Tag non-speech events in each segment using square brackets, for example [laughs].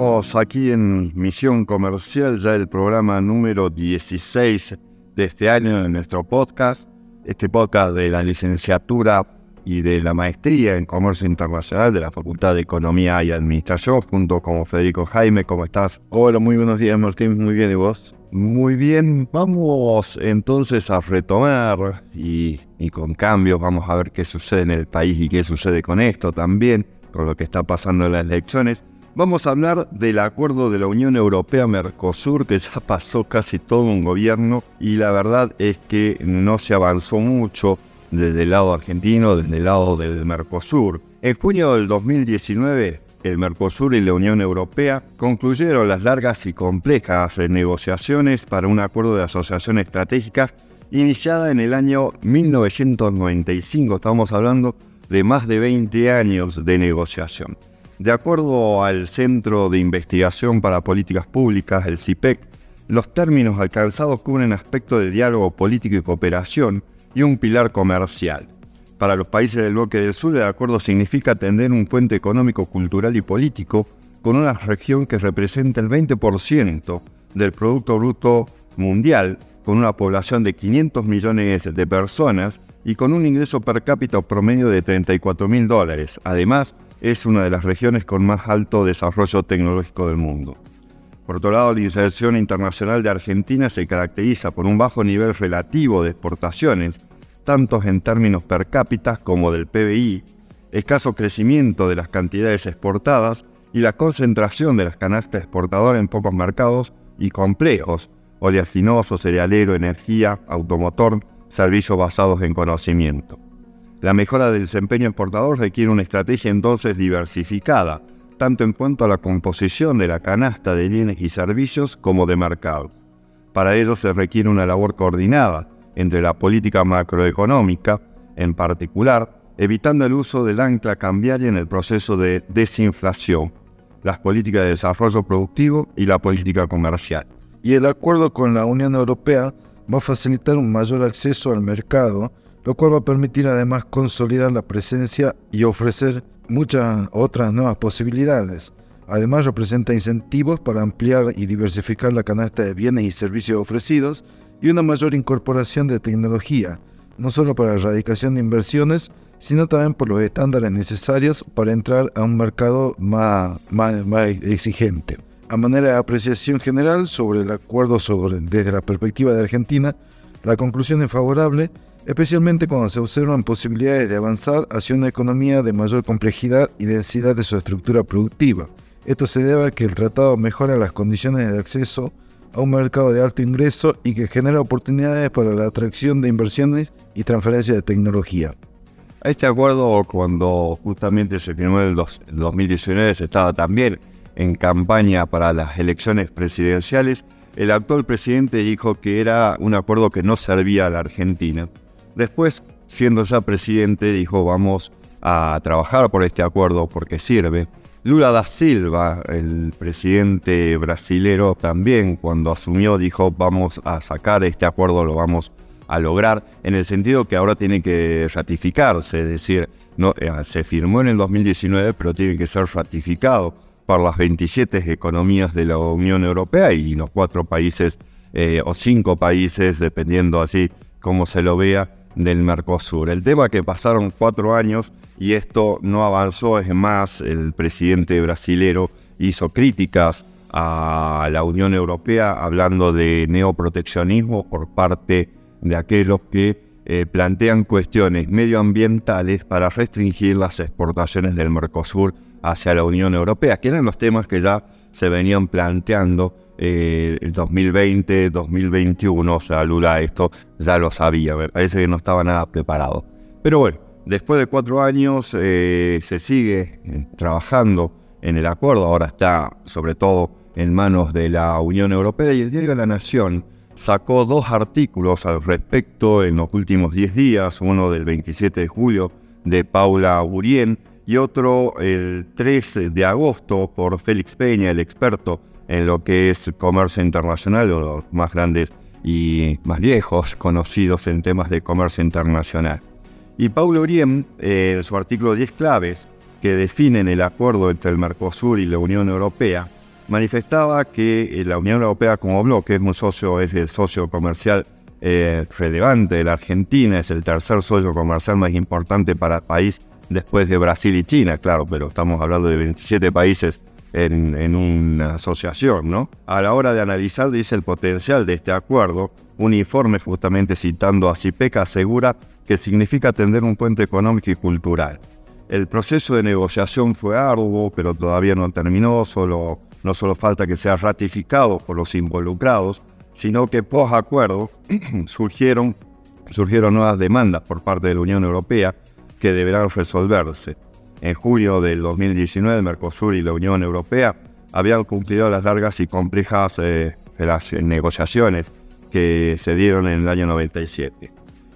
Estamos aquí en Misión Comercial, ya el programa número 16 de este año de nuestro podcast. Este podcast de la licenciatura y de la maestría en Comercio Internacional de la Facultad de Economía y Administración, junto con Federico Jaime. ¿Cómo estás? Hola, muy buenos días, Martín. Muy bien, ¿y vos? Muy bien, vamos entonces a retomar y, y con cambios vamos a ver qué sucede en el país y qué sucede con esto también, con lo que está pasando en las elecciones. Vamos a hablar del acuerdo de la Unión Europea-Mercosur, que ya pasó casi todo un gobierno y la verdad es que no se avanzó mucho desde el lado argentino, desde el lado del Mercosur. En junio del 2019, el Mercosur y la Unión Europea concluyeron las largas y complejas negociaciones para un acuerdo de asociación estratégica iniciada en el año 1995. Estamos hablando de más de 20 años de negociación. De acuerdo al Centro de Investigación para Políticas Públicas, el CIPEC, los términos alcanzados cubren aspectos de diálogo político y cooperación y un pilar comercial. Para los países del bloque del sur, el acuerdo significa atender un puente económico, cultural y político con una región que representa el 20% del Producto Bruto Mundial, con una población de 500 millones de personas y con un ingreso per cápita promedio de 34 mil dólares. Además, es una de las regiones con más alto desarrollo tecnológico del mundo. Por otro lado, la inserción internacional de Argentina se caracteriza por un bajo nivel relativo de exportaciones, tanto en términos per cápita como del PBI, escaso crecimiento de las cantidades exportadas y la concentración de las canastas exportadoras en pocos mercados y complejos, oleaginoso, cerealero, energía, automotor, servicios basados en conocimiento. La mejora del desempeño exportador requiere una estrategia entonces diversificada, tanto en cuanto a la composición de la canasta de bienes y servicios como de mercado. Para ello se requiere una labor coordinada entre la política macroeconómica, en particular, evitando el uso del ancla cambiaria en el proceso de desinflación, las políticas de desarrollo productivo y la política comercial. Y el acuerdo con la Unión Europea va a facilitar un mayor acceso al mercado lo cual va a permitir además consolidar la presencia y ofrecer muchas otras nuevas posibilidades. Además representa incentivos para ampliar y diversificar la canasta de bienes y servicios ofrecidos y una mayor incorporación de tecnología, no solo para la erradicación de inversiones, sino también por los estándares necesarios para entrar a un mercado más, más, exigente. A manera de apreciación general sobre el acuerdo desde la perspectiva de Argentina, la conclusión es favorable especialmente cuando se observan posibilidades de avanzar hacia una economía de mayor complejidad y densidad de su estructura productiva. Esto se debe a que el tratado mejora las condiciones de acceso a un mercado de alto ingreso y que genera oportunidades para la atracción de inversiones y transferencia de tecnología. Este acuerdo, cuando justamente se firmó en el 2019, se estaba también en campaña para las elecciones presidenciales. El actual presidente dijo que era un acuerdo que no servía a la Argentina. Después, siendo ya presidente, dijo vamos a trabajar por este acuerdo porque sirve. Lula da Silva, el presidente brasilero, también cuando asumió dijo vamos a sacar este acuerdo, lo vamos a lograr, en el sentido que ahora tiene que ratificarse, es decir, no, eh, se firmó en el 2019, pero tiene que ser ratificado por las 27 economías de la Unión Europea y los cuatro países eh, o cinco países, dependiendo así cómo se lo vea, del Mercosur. El tema que pasaron cuatro años y esto no avanzó, es más, el presidente brasilero hizo críticas a la Unión Europea hablando de neoproteccionismo por parte de aquellos que eh, plantean cuestiones medioambientales para restringir las exportaciones del Mercosur hacia la Unión Europea, que eran los temas que ya se venían planteando eh, el 2020, 2021, o sea, Lula esto ya lo sabía, parece que no estaba nada preparado. Pero bueno, después de cuatro años eh, se sigue eh, trabajando en el acuerdo, ahora está sobre todo en manos de la Unión Europea y el diario La Nación sacó dos artículos al respecto en los últimos 10 días, uno del 27 de julio de Paula Burien y otro el 13 de agosto por Félix Peña, el experto en lo que es comercio internacional, de los más grandes y más viejos [laughs] conocidos en temas de comercio internacional. Y Paulo Urien, eh, en su artículo 10 claves que definen el acuerdo entre el Mercosur y la Unión Europea, manifestaba que la Unión Europea como bloque es un socio, es el socio comercial eh, relevante de la Argentina, es el tercer socio comercial más importante para el país después de Brasil y China, claro, pero estamos hablando de 27 países en, una asociación, ¿no? A la hora de analizar, dice el potencial de este acuerdo, un informe justamente citando a CIPECA asegura que significa tender un puente económico y cultural. El proceso de negociación fue arduo, pero todavía no terminó, solo, no solo falta que sea ratificado por los involucrados, sino que post acuerdo [clears throat] surgieron, surgieron nuevas demandas por parte de la Unión Europea que deberán resolverse. En junio del 2019, el Mercosur y la Unión Europea habían cumplido las largas y complejas eh, negociaciones que se dieron en el año 97.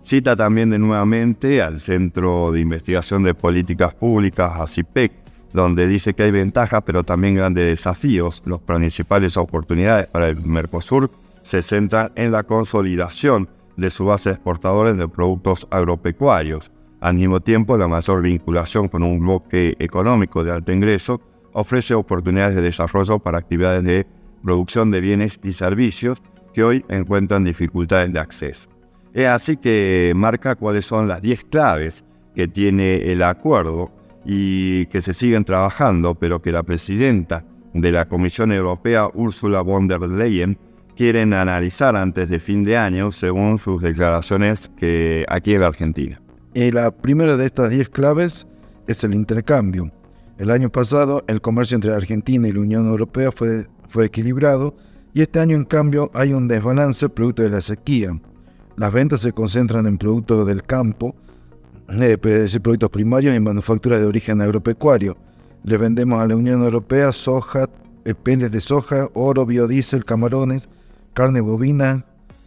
Cita también de nuevamente al Centro de Investigación de Políticas Públicas, ACIPEC, donde dice que hay ventajas pero también grandes desafíos. Las principales oportunidades para el Mercosur se centran en la consolidación de su base de exportadores de productos agropecuarios, al mismo tiempo, la mayor vinculación con un bloque económico de alto ingreso ofrece oportunidades de desarrollo para actividades de producción de bienes y servicios que hoy encuentran dificultades de acceso. Es así que marca cuáles son las 10 claves que tiene el acuerdo y que se siguen trabajando, pero que la presidenta de la Comisión Europea, Ursula von der Leyen, quieren analizar antes de fin de año, según sus declaraciones que aquí en la Argentina. Y la primera de estas 10 claves es el intercambio. El año pasado el comercio entre Argentina y la Unión Europea fue, fue equilibrado y este año en cambio hay un desbalance producto de la sequía. Las ventas se concentran en productos del campo, eh, decir, productos primarios y manufacturas de origen agropecuario. Le vendemos a la Unión Europea soja, eh, peles de soja, oro, biodiesel, camarones, carne bovina,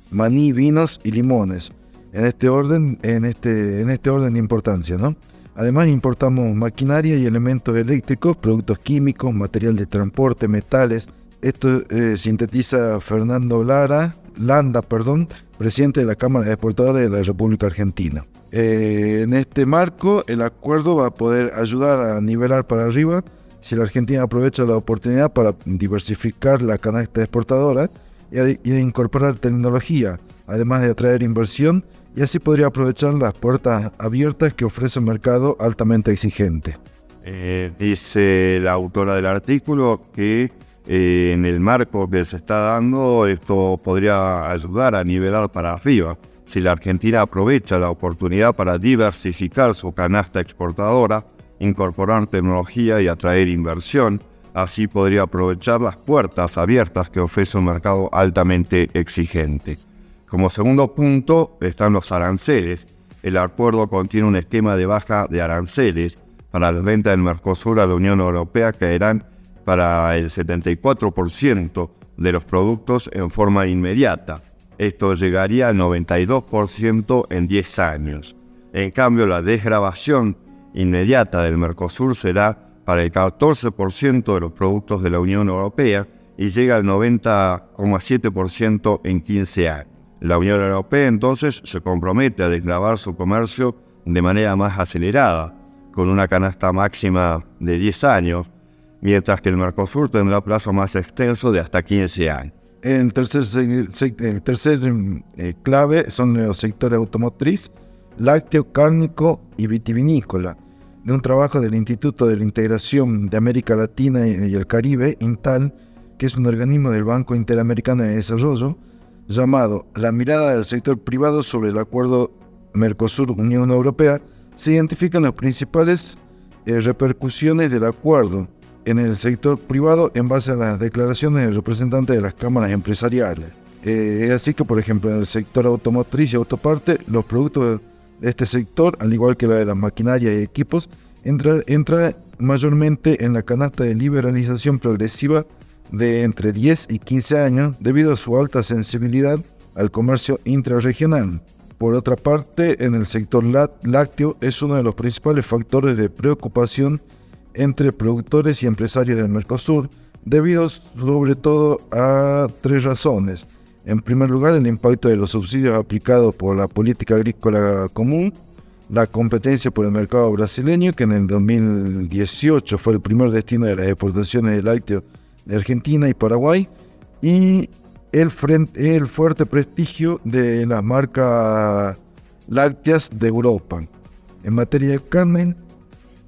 maní, vinos y limones en este orden, en este, en este orden de importancia, ¿no? Además importamos maquinaria y elementos eléctricos, productos químicos, material de transporte, metales. Esto eh, sintetiza Fernando Lara, Landa, perdón, presidente de la Cámara de Exportadores de la República Argentina. Eh, en este marco, el acuerdo va a poder ayudar a nivelar para arriba si la Argentina aprovecha la oportunidad para diversificar la canasta exportadora y, y incorporar tecnología, además de atraer inversión y así podría aprovechar las puertas abiertas que ofrece un mercado altamente exigente. Eh, dice la autora del artículo que eh, en el marco que se está dando esto podría ayudar a nivelar para arriba. Si la Argentina aprovecha la oportunidad para diversificar su canasta exportadora, incorporar tecnología y atraer inversión, así podría aprovechar las puertas abiertas que ofrece un mercado altamente exigente. Como segundo punto están los aranceles. El acuerdo contiene un esquema de baja de aranceles para las ventas del Mercosur a la Unión Europea eran para el 74% de los productos en forma inmediata. Esto llegaría al 92% en 10 años. En cambio, la desgrabación inmediata del Mercosur será para el 14% de los productos de la Unión Europea y llega al 90,7% en 15 años. La Unión Europea entonces se compromete a desgravar su comercio de manera más acelerada, con una canasta máxima de 10 años, mientras que el Mercosur tendrá plazo más extenso de hasta 15 años. El tercer, el tercer eh, clave son los sectores automotriz, lácteo, cárnico y vitivinícola, de un trabajo del Instituto de la Integración de América Latina y el Caribe, INTAL, que es un organismo del Banco Interamericano de Desarrollo, llamado La mirada del sector privado sobre el acuerdo Mercosur-Unión Europea, se identifican las principales eh, repercusiones del acuerdo en el sector privado en base a las declaraciones del representante de las cámaras empresariales. Eh, es así que, por ejemplo, en el sector automotriz y autoparte, los productos de este sector, al igual que la de la maquinaria y equipos, entra, entra mayormente en la canasta de liberalización progresiva de entre 10 y 15 años debido a su alta sensibilidad al comercio intrarregional. Por otra parte, en el sector lácteo es uno de los principales factores de preocupación entre productores y empresarios del Mercosur, debido sobre todo a tres razones. En primer lugar, el impacto de los subsidios aplicados por la política agrícola común, la competencia por el mercado brasileño, que en el 2018 fue el primer destino de las exportaciones de lácteos de Argentina y Paraguay, y el, el fuerte prestigio de las marcas lácteas de Europa. En materia de carne,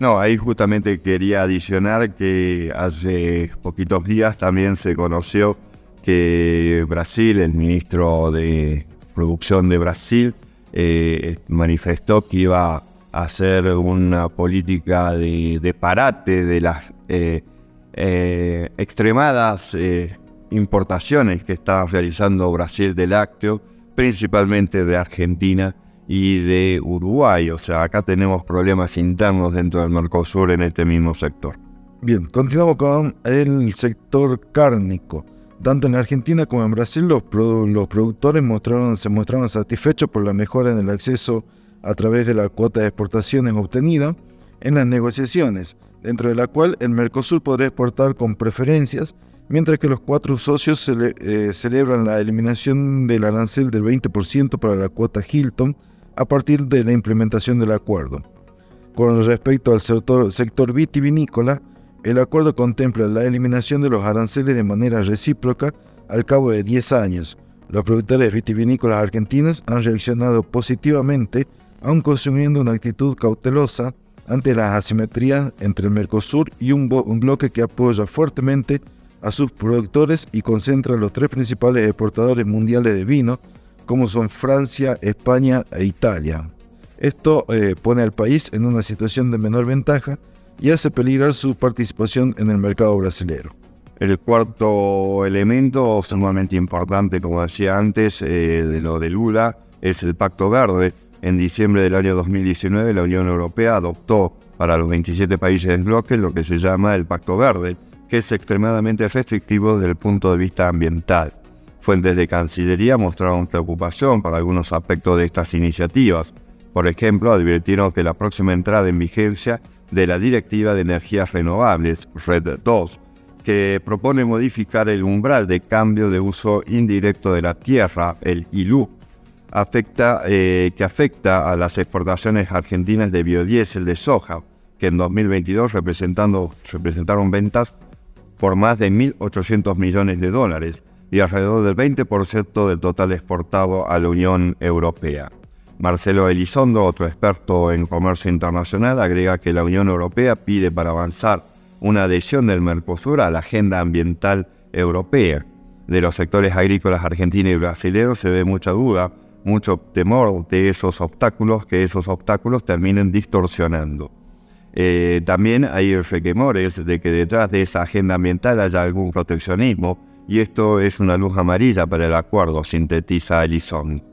no, ahí justamente quería adicionar que hace poquitos días también se conoció que Brasil, el ministro de Producción de Brasil, eh, manifestó que iba a hacer una política de, parate de las eh, eh, extremadas importaciones que está realizando Brasil de lácteo, principalmente de Argentina y de Uruguay. O sea, acá tenemos problemas internos dentro del Mercosur en este mismo sector. Bien, continuamos con el sector cárnico. Tanto en Argentina como en Brasil los, los productores mostraron, se mostraron satisfechos por la mejora en el acceso a través de la cuota de exportaciones obtenida en las negociaciones, dentro de la cual el Mercosur podrá exportar con preferencias, mientras que los cuatro socios eh, celebran la eliminación del arancel del 20% para la cuota Hilton a partir de la implementación del acuerdo. Con respecto al sector, sector vitivinícola, el acuerdo contempla la eliminación de los aranceles de manera recíproca al cabo de 10 años. Los productores vitivinícolas argentinos han reaccionado positivamente, aun consumiendo una actitud cautelosa ante las asimetrías entre el Mercosur y un, bloque que apoya fuertemente a sus productores y concentra los tres principales exportadores mundiales de vino, como son Francia, España e Italia. Esto eh, pone al país en una situación de menor ventaja y hace peligrar su participación en el mercado brasileño. El cuarto elemento, sumamente importante, como decía antes, eh, de lo de Lula, es el Pacto Verde. En diciembre del año 2019, la Unión Europea adoptó para los 27 países del bloque lo que se llama el Pacto Verde, que es extremadamente restrictivo desde el punto de vista ambiental. Fuentes de Cancillería mostraron preocupación por algunos aspectos de estas iniciativas. Por ejemplo, advirtieron que la próxima entrada en vigencia de la Directiva de Energías Renovables, RED 2, que propone modificar el umbral de cambio de uso indirecto de la tierra, el ILU, afecta, eh, que afecta a las exportaciones argentinas de biodiesel de soja, que en 2022 representaron ventas por más de 1.800 millones de dólares y alrededor del 20% del total exportado a la Unión Europea. Marcelo Elizondo, otro experto en comercio internacional, agrega que la Unión Europea pide para avanzar una adhesión del Mercosur a la agenda ambiental europea. De los sectores agrícolas argentinos y brasileños se ve mucha duda, mucho temor de esos obstáculos, que esos obstáculos terminen distorsionando. Eh, también hay requemores de que detrás de esa agenda ambiental haya algún proteccionismo, y esto es una luz amarilla para el acuerdo, sintetiza Elizondo.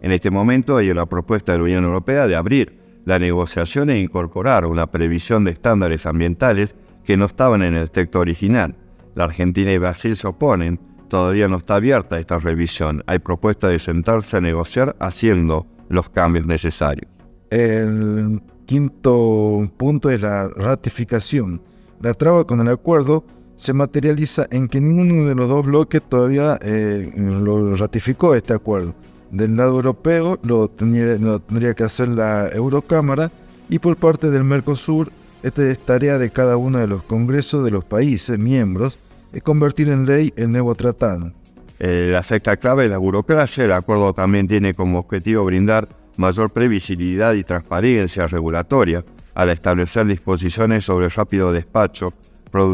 En este momento hay una propuesta de la Unión Europea de abrir la negociación e incorporar una previsión de estándares ambientales que no estaban en el texto original. La Argentina y Brasil se oponen, todavía no está abierta esta revisión. Hay propuesta de sentarse a negociar haciendo los cambios necesarios. El quinto punto es la ratificación. La traba con el acuerdo se materializa en que ninguno de los dos bloques todavía eh, lo ratificó este acuerdo del lado europeo lo tendría, que hacer la Eurocámara y por parte del Mercosur esta es tarea de cada uno de los congresos de los países miembros es convertir en ley el nuevo tratado. Eh, la sexta clave es la burocracia. El acuerdo también tiene como objetivo brindar mayor previsibilidad y transparencia regulatoria al establecer disposiciones sobre rápido despacho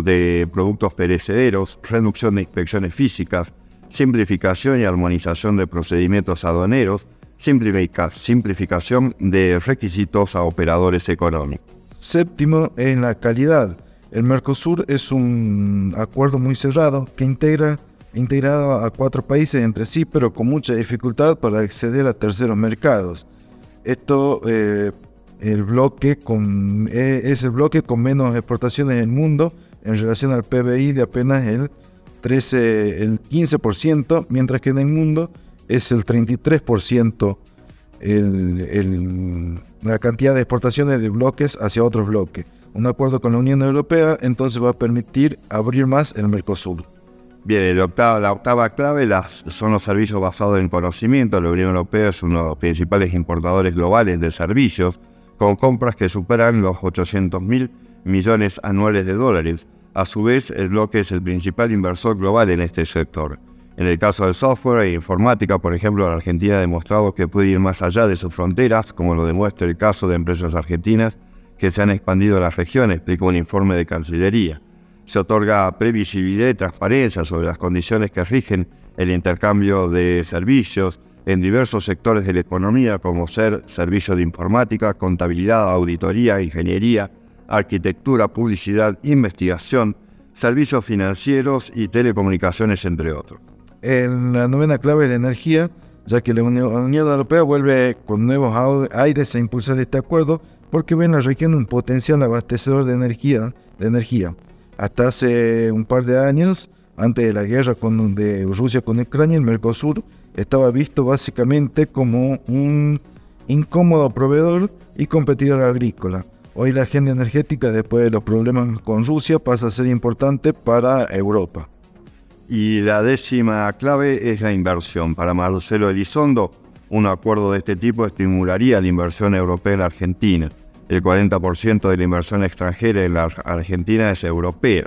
de productos perecederos, reducción de inspecciones físicas, simplificación y armonización de procedimientos aduaneros, simplificación de requisitos a operadores económicos. Séptimo, en la calidad. El Mercosur es un acuerdo muy cerrado que integra integrado a cuatro países entre sí, pero con mucha dificultad para acceder a terceros mercados. Esto eh, el bloque con, eh, es el bloque con menos exportaciones en el mundo en relación al PBI de apenas el 13, el 15%, mientras que en el mundo es el 33% la cantidad de exportaciones de bloques hacia otros bloques. Un acuerdo con la Unión Europea entonces va a permitir abrir más el Mercosur. Bien, la octava clave son los servicios basados en conocimiento. La Unión Europea es uno de los principales importadores globales de servicios, con compras que superan los 800 mil millones anuales de dólares. A su vez, el bloque es el principal inversor global en este sector. En el caso del software e informática, por ejemplo, la Argentina ha demostrado que puede ir más allá de sus fronteras, como lo demuestra el caso de empresas argentinas que se han expandido a la región, explica un informe de Cancillería se otorga previsibilidad y transparencia sobre las condiciones que rigen el intercambio de servicios en diversos sectores de la economía, como ser servicios de informática, contabilidad, auditoría, ingeniería, arquitectura, publicidad, investigación, servicios financieros y telecomunicaciones, entre otros. En la novena clave de la energía, ya que la Unión Europea vuelve con nuevos aires a impulsar este acuerdo, porque ve en la región un potencial abastecedor de energía, de energía hasta hace un par de años, antes de la guerra con, de Rusia con Ucrania, el Mercosur estaba visto básicamente como un incómodo proveedor y competidor agrícola. Hoy la agenda energética, después de los problemas con Rusia, pasa a ser importante para Europa. Y la décima clave es la inversión. Para Marcelo Elizondo, un acuerdo de este tipo estimularía la inversión europea en Argentina el 40% de la inversión extranjera en la Argentina es europea.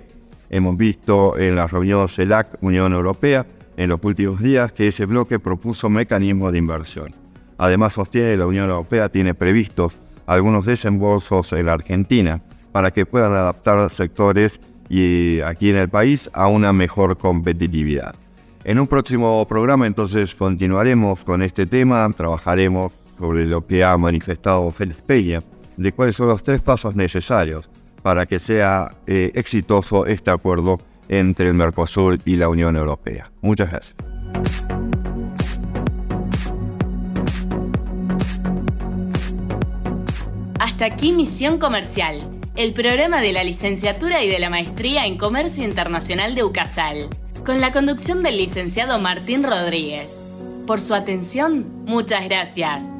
Hemos visto en la reunión CELAC Unión Europea en los últimos días que ese bloque propuso mecanismos de inversión. Además sostiene que la Unión Europea tiene previstos algunos desembolsos en la Argentina para que puedan adaptar sectores y aquí en el país a una mejor competitividad. En un próximo programa entonces continuaremos con este tema, trabajaremos sobre lo que ha manifestado Félix Peña de cuáles son los tres pasos necesarios para que sea eh, exitoso este acuerdo entre el Mercosur y la Unión Europea. Muchas gracias. Hasta aquí Misión Comercial, el programa de la licenciatura y de la maestría en Comercio Internacional de UCASAL, con la conducción del licenciado Martín Rodríguez. Por su atención, muchas gracias.